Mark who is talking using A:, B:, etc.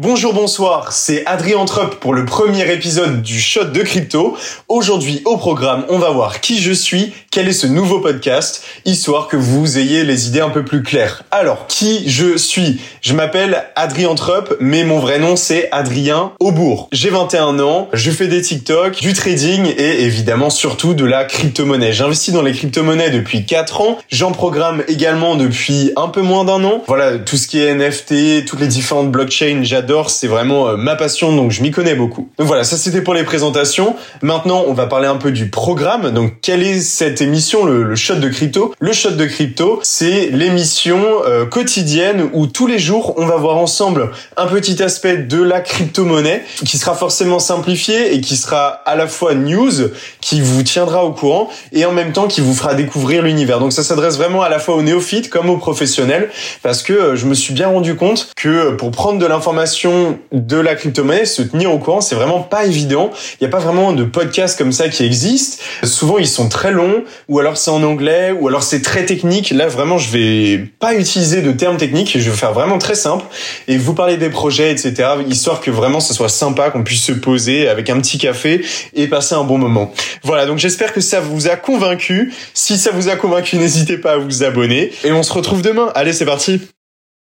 A: Bonjour, bonsoir, c'est Adrien Trupp pour le premier épisode du Shot de Crypto. Aujourd'hui au programme, on va voir qui je suis, quel est ce nouveau podcast, histoire que vous ayez les idées un peu plus claires. Alors, qui je suis? Je m'appelle Adrien Trupp, mais mon vrai nom c'est Adrien Aubourg. J'ai 21 ans, je fais des TikTok, du trading et évidemment surtout de la crypto-monnaie. J'investis dans les crypto-monnaies depuis 4 ans, j'en programme également depuis un peu moins d'un an. Voilà, tout ce qui est NFT, toutes les différentes blockchains, j'adore, c'est vraiment euh, ma passion, donc je m'y connais beaucoup. Donc voilà, ça c'était pour les présentations. Maintenant, on va parler un peu du programme. Donc, quelle est cette émission, le, shot de crypto? Le shot de crypto, c'est l'émission euh, quotidienne où tous les jours, on va voir ensemble un petit aspect de la crypto-monnaie qui sera forcément simplifié et qui sera à la fois news, qui vous tiendra au courant et en même temps qui vous fera découvrir l'univers. Donc, ça s'adresse vraiment à la fois aux néophytes comme aux professionnels parce que euh, je me suis bien rendu compte que pour prendre de l'information de la crypto-monnaie, se tenir au courant, c'est vraiment pas évident. Il n'y a pas vraiment de podcast comme ça qui existe. Souvent, ils sont très longs, ou alors c'est en anglais, ou alors c'est très technique. Là, vraiment, je vais pas utiliser de termes techniques. Je vais faire vraiment très simple et vous parler des projets, etc. Histoire que vraiment ce soit sympa, qu'on puisse se poser avec un petit café et passer un bon moment. Voilà. Donc, j'espère que ça vous a convaincu. Si ça vous a convaincu, n'hésitez pas à vous abonner et on se retrouve demain. Allez, c'est parti.